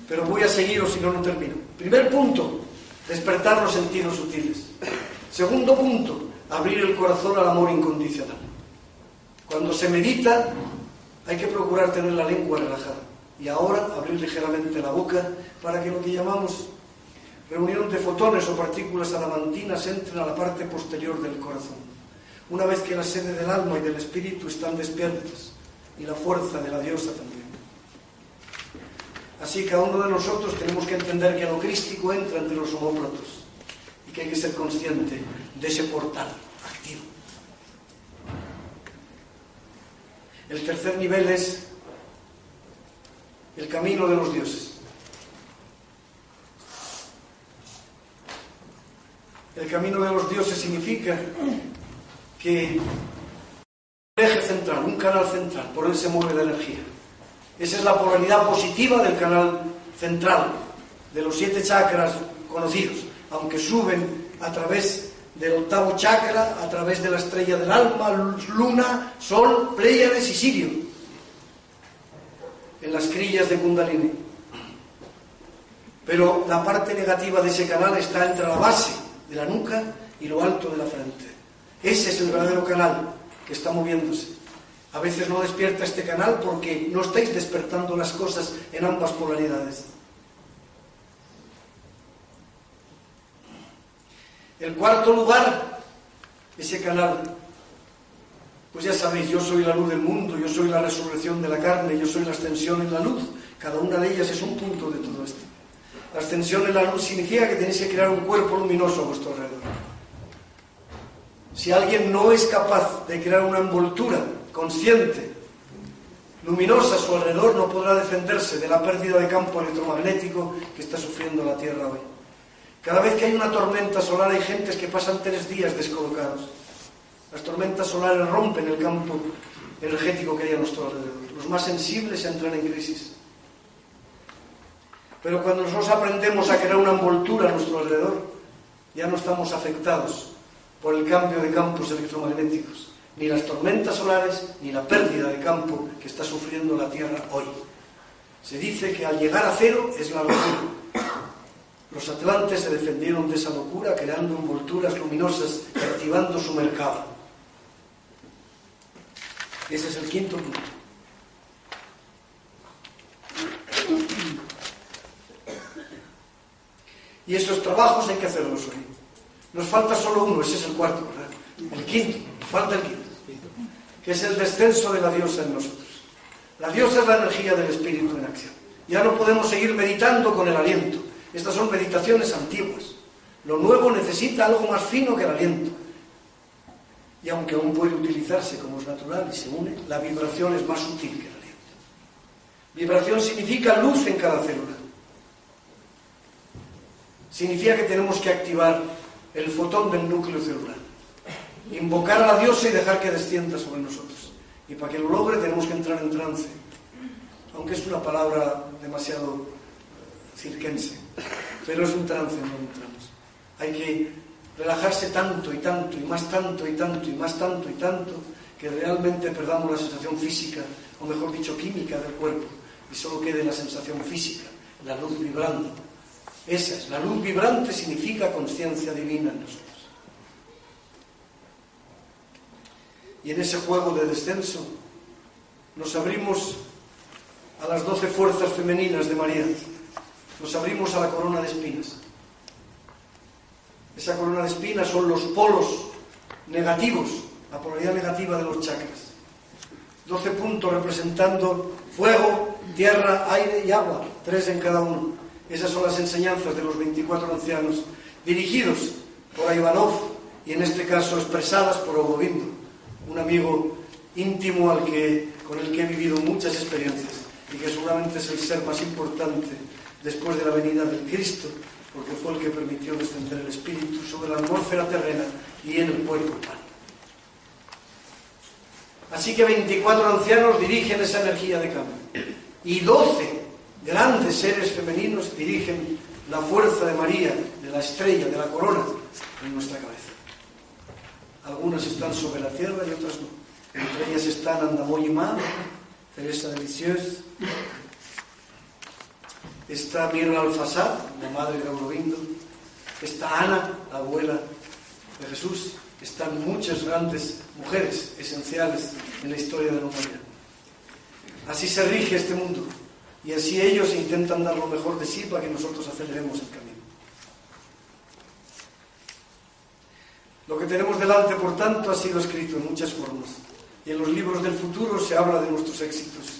Pero voy a seguiros si no, no termino. Primer punto, despertar los sentidos sutiles. Segundo punto, abrir el corazón al amor incondicional. Cuando se medita, hay que procurar tener la lengua relajada. Y ahora abrir ligeramente la boca para que lo que llamamos reunión de fotones o partículas adamantinas entren a la parte posterior del corazón. Una vez que la sede del alma y del espíritu están despiertas y la fuerza de la diosa también. Así cada uno de nosotros tenemos que entender que lo crístico entra entre los homóplatos y que hay que ser consciente de ese portal El tercer nivel es el camino de los dioses. El camino de los dioses significa que un eje central, un canal central, por él se mueve la energía. Esa es la polaridad positiva del canal central, de los siete chakras conocidos, aunque suben a través del octavo chakra, a través de la estrella del alma, luna, sol, Pléyades y Sirio, en las crillas de Kundalini. Pero la parte negativa de ese canal está entre la base de la nuca y lo alto de la frente. Ese es el verdadero canal que está moviéndose. A veces no despierta este canal porque no estáis despertando las cosas en ambas polaridades. El cuarto lugar, ese canal. Pues ya sabéis, yo soy la luz del mundo, yo soy la resurrección de la carne, yo soy la ascensión en la luz. Cada una de ellas es un punto de todo esto. La ascensión en la luz significa que tenéis que crear un cuerpo luminoso a vuestro alrededor. Si alguien no es capaz de crear una envoltura consciente, luminosa a su alrededor, no podrá defenderse de la pérdida de campo electromagnético que está sufriendo la Tierra hoy. Cada vez que hay una tormenta solar hay gentes que pasan tres días descolocados. Las tormentas solares rompen el campo energético que hay a nuestro alrededor. Los más sensibles entran en crisis. Pero cuando nosotros aprendemos a crear una envoltura a nuestro alrededor, ya no estamos afectados por el cambio de campos electromagnéticos, ni las tormentas solares, ni la pérdida de campo que está sufriendo la Tierra hoy. Se dice que al llegar a cero es la locura. Los atlantes se defendieron de esa locura creando envolturas luminosas y activando su mercado. Ese es el quinto punto. Y esos trabajos hay que hacerlos hoy. Nos falta solo uno, ese es el cuarto, ¿verdad? El quinto, falta el quinto, que es el descenso de la diosa en nosotros. La diosa es la energía del espíritu en acción. Ya no podemos seguir meditando con el aliento. Estas son meditaciones antiguas. Lo nuevo necesita algo más fino que el aliento. Y aunque aún puede utilizarse como es natural y se une, la vibración es más sutil que el aliento. Vibración significa luz en cada célula significa que tenemos que activar el fotón del núcleo celular, invocar a la diosa y dejar que descienda sobre nosotros. Y para que lo logre tenemos que entrar en trance, aunque es una palabra demasiado cirquense, pero es un trance, no un trance. Hay que relajarse tanto y tanto y más tanto y tanto y más tanto y tanto que realmente perdamos la sensación física, o mejor dicho, química del cuerpo, y solo quede la sensación física, la luz vibrando, esa es, la luz vibrante significa conciencia divina en nosotros. Y en ese juego de descenso nos abrimos a las doce fuerzas femeninas de María. Nos abrimos a la corona de espinas. Esa corona de espinas son los polos negativos, la polaridad negativa de los chakras. Doce puntos representando fuego, tierra, aire y agua, tres en cada uno. Esas son las enseñanzas de los 24 ancianos, dirigidos por Ivanov y en este caso expresadas por Ogovindo, un amigo íntimo al que, con el que he vivido muchas experiencias y que seguramente es el ser más importante después de la venida del Cristo, porque fue el que permitió descender el Espíritu sobre la atmósfera terrena y en el cuerpo humano. Así que 24 ancianos dirigen esa energía de cambio y 12 grandes seres femeninos dirigen la fuerza de María, de la estrella, de la corona en nuestra cabeza. Algunas están sobre la tierra y otras no. Entre ellas están Andamoy Ma, Teresa de Lisieux, está Mirna Alfasad, la madre de Aurobindo, está Ana, la abuela de Jesús, están muchas grandes mujeres esenciales en la historia de la humanidad. Así se rige este mundo. Y así ellos intentan dar lo mejor de sí para que nosotros aceleremos el camino. Lo que tenemos delante, por tanto, ha sido escrito en muchas formas. Y en los libros del futuro se habla de nuestros éxitos,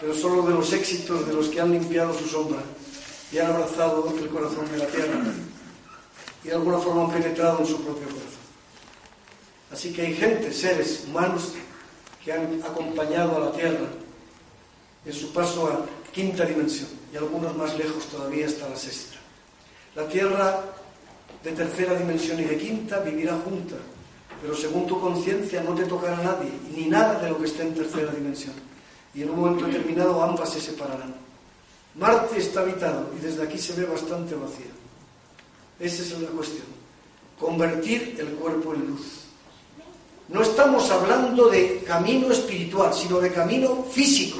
pero solo de los éxitos de los que han limpiado su sombra y han abrazado el corazón de la tierra y de alguna forma han penetrado en su propio corazón. Así que hay gente, seres humanos, que han acompañado a la tierra en su paso a quinta dimensión y algunos más lejos todavía hasta la sexta. La tierra de tercera dimensión y de quinta vivirá junta, pero según tu conciencia no te tocará nadie, ni nada de lo que esté en tercera dimensión. Y en un momento determinado ambas se separarán. Marte está habitado y desde aquí se ve bastante vacío. Esa es la cuestión. Convertir el cuerpo en luz. No estamos hablando de camino espiritual, sino de camino físico.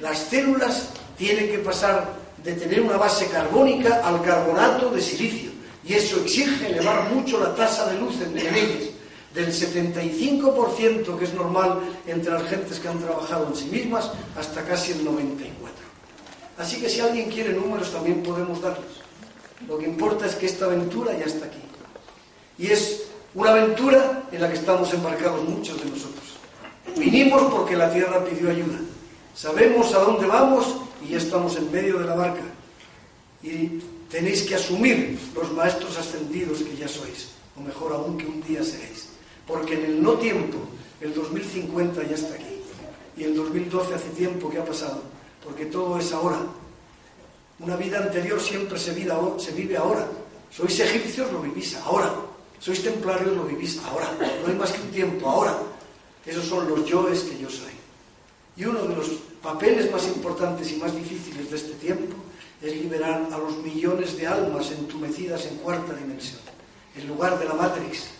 Las células tienen que pasar de tener una base carbónica al carbonato de silicio. Y eso exige elevar mucho la tasa de luz en ellas, del 75% que es normal entre las gentes que han trabajado en sí mismas hasta casi el 94%. Así que si alguien quiere números también podemos darlos. Lo que importa es que esta aventura ya está aquí. Y es una aventura en la que estamos embarcados muchos de nosotros. Vinimos porque la tierra pidió ayuda. Sabemos a dónde vamos y ya estamos en medio de la barca. Y tenéis que asumir los maestros ascendidos que ya sois, o mejor aún que un día seréis. Porque en el no tiempo, el 2050 ya está aquí. Y el 2012 hace tiempo que ha pasado, porque todo es ahora. Una vida anterior siempre se vive, se vive ahora. Sois egipcios, lo vivís ahora. Sois templarios, lo vivís ahora. No hay más que un tiempo, ahora. Esos son los yoes que yo soy. Y uno de los papeles más importantes y más difíciles de este tiempo es liberar a los millones de almas entumecidas en cuarta dimensión, en lugar de la Matrix,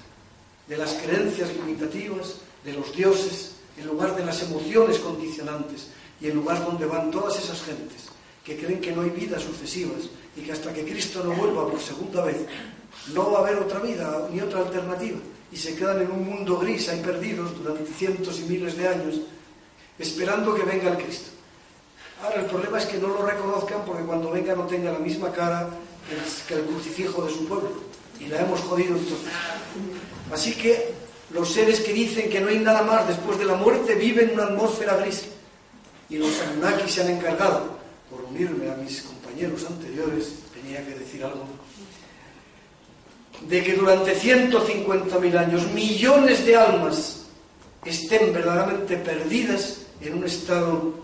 de las creencias limitativas, de los dioses, en lugar de las emociones condicionantes y en lugar donde van todas esas gentes que creen que no hay vidas sucesivas y que hasta que Cristo no vuelva por segunda vez no va a haber otra vida ni otra alternativa y se quedan en un mundo gris ahí perdidos durante cientos y miles de años esperando que venga el Cristo. Ahora, el problema es que no lo reconozcan porque cuando venga no tenga la misma cara que el, crucifijo de su pueblo. Y la hemos jodido entonces. Así que los seres que dicen que no hay nada más después de la muerte viven en una atmósfera gris. Y los Anunnaki se han encargado, por unirme a mis compañeros anteriores, tenía que decir algo, de que durante 150.000 años millones de almas estén verdaderamente perdidas en un estado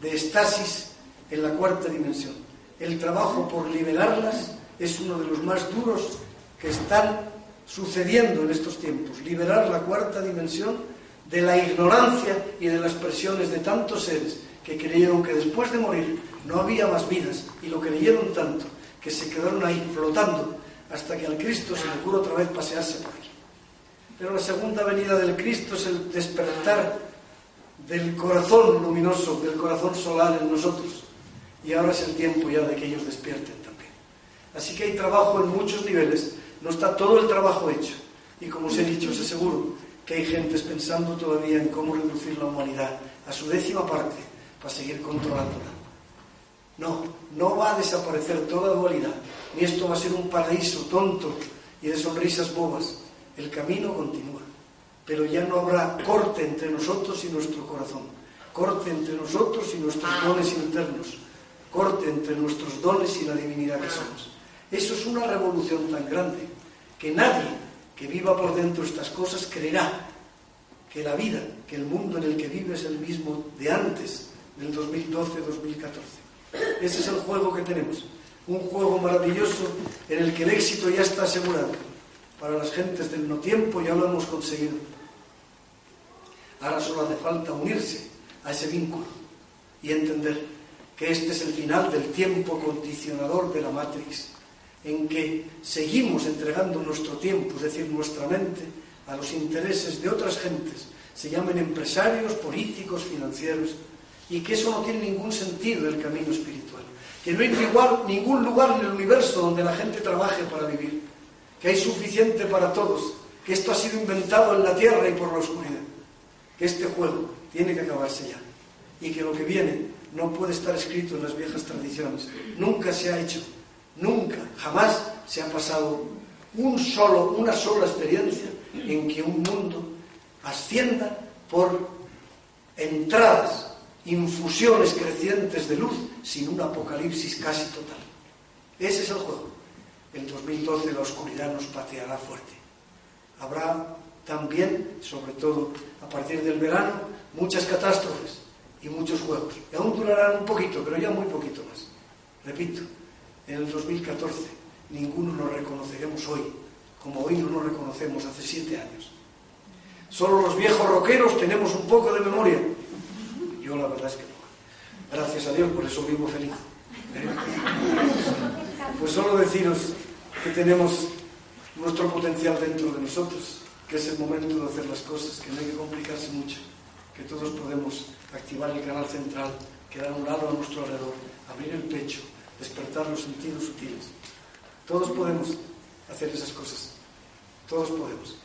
de estasis en la cuarta dimensión. El trabajo por liberarlas es uno de los más duros que están sucediendo en estos tiempos. Liberar la cuarta dimensión de la ignorancia y de las presiones de tantos seres que creyeron que después de morir no había más vidas y lo creyeron tanto que se quedaron ahí flotando hasta que al Cristo se le ocurre otra vez pasearse por aquí. Pero la segunda venida del Cristo es el despertar del corazón luminoso, del corazón solar en nosotros. Y ahora es el tiempo ya de que ellos despierten también. Así que hay trabajo en muchos niveles, no está todo el trabajo hecho. Y como os he dicho, os aseguro que hay gentes pensando todavía en cómo reducir la humanidad a su décima parte para seguir controlándola. No, no va a desaparecer toda dualidad, ni esto va a ser un paraíso tonto y de sonrisas bobas. El camino continúa pero ya no habrá corte entre nosotros y nuestro corazón, corte entre nosotros y nuestros dones internos, corte entre nuestros dones y la divinidad que somos. Eso es una revolución tan grande que nadie que viva por dentro estas cosas creerá que la vida, que el mundo en el que vive es el mismo de antes del 2012-2014. Ese es el juego que tenemos, un juego maravilloso en el que el éxito ya está asegurado para las gentes del no tiempo ya lo hemos conseguido. Ahora solo hace falta unirse a ese vínculo y entender que este es el final del tiempo condicionador de la Matrix, en que seguimos entregando nuestro tiempo, es decir, nuestra mente, a los intereses de otras gentes, se llamen empresarios, políticos, financieros, y que eso no tiene ningún sentido el camino espiritual, que no hay ningún lugar en el universo donde la gente trabaje para vivir que hay suficiente para todos, que esto ha sido inventado en la tierra y por la oscuridad, que este juego tiene que acabarse ya y que lo que viene no puede estar escrito en las viejas tradiciones. Nunca se ha hecho, nunca, jamás se ha pasado un solo, una sola experiencia en que un mundo ascienda por entradas, infusiones crecientes de luz sin un apocalipsis casi total. Ese es el juego. En 2012 la oscuridad nos pateará fuerte. Habrá también, sobre todo a partir del verano, muchas catástrofes y muchos juegos. Y aún durarán un poquito, pero ya muy poquito más. Repito, en el 2014 ninguno nos reconoceremos hoy, como hoy no nos reconocemos hace siete años. Solo los viejos roqueros tenemos un poco de memoria. Yo la verdad es que no. Gracias a Dios, por eso vivo feliz. Pues solo deciros que tenemos nuestro potencial dentro de nosotros, que es el momento de hacer las cosas, que no hay que complicarse mucho, que todos podemos activar el canal central, quedar un lado a nuestro alrededor, abrir el pecho, despertar los sentidos sutiles. Todos podemos hacer esas cosas, todos podemos.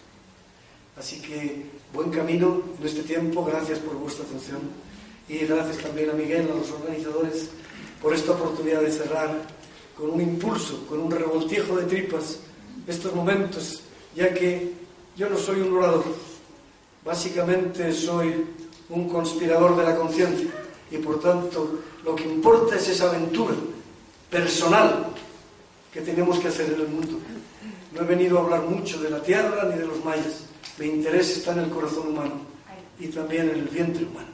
Así que buen camino en este tiempo, gracias por vuestra atención. Y gracias también a Miguel, a los organizadores, por esta oportunidad de cerrar con un impulso, con un revoltijo de tripas estos momentos, ya que yo no soy un orador, básicamente soy un conspirador de la conciencia. Y por tanto lo que importa es esa aventura personal que tenemos que hacer en el mundo. No he venido a hablar mucho de la tierra ni de los mayas, mi interés está en el corazón humano y también en el vientre humano.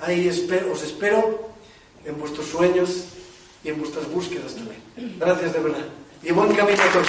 Ahí espero, os espero en vuestros sueños y en vuestras búsquedas también. Gracias de verdad. Y buen camino a todos.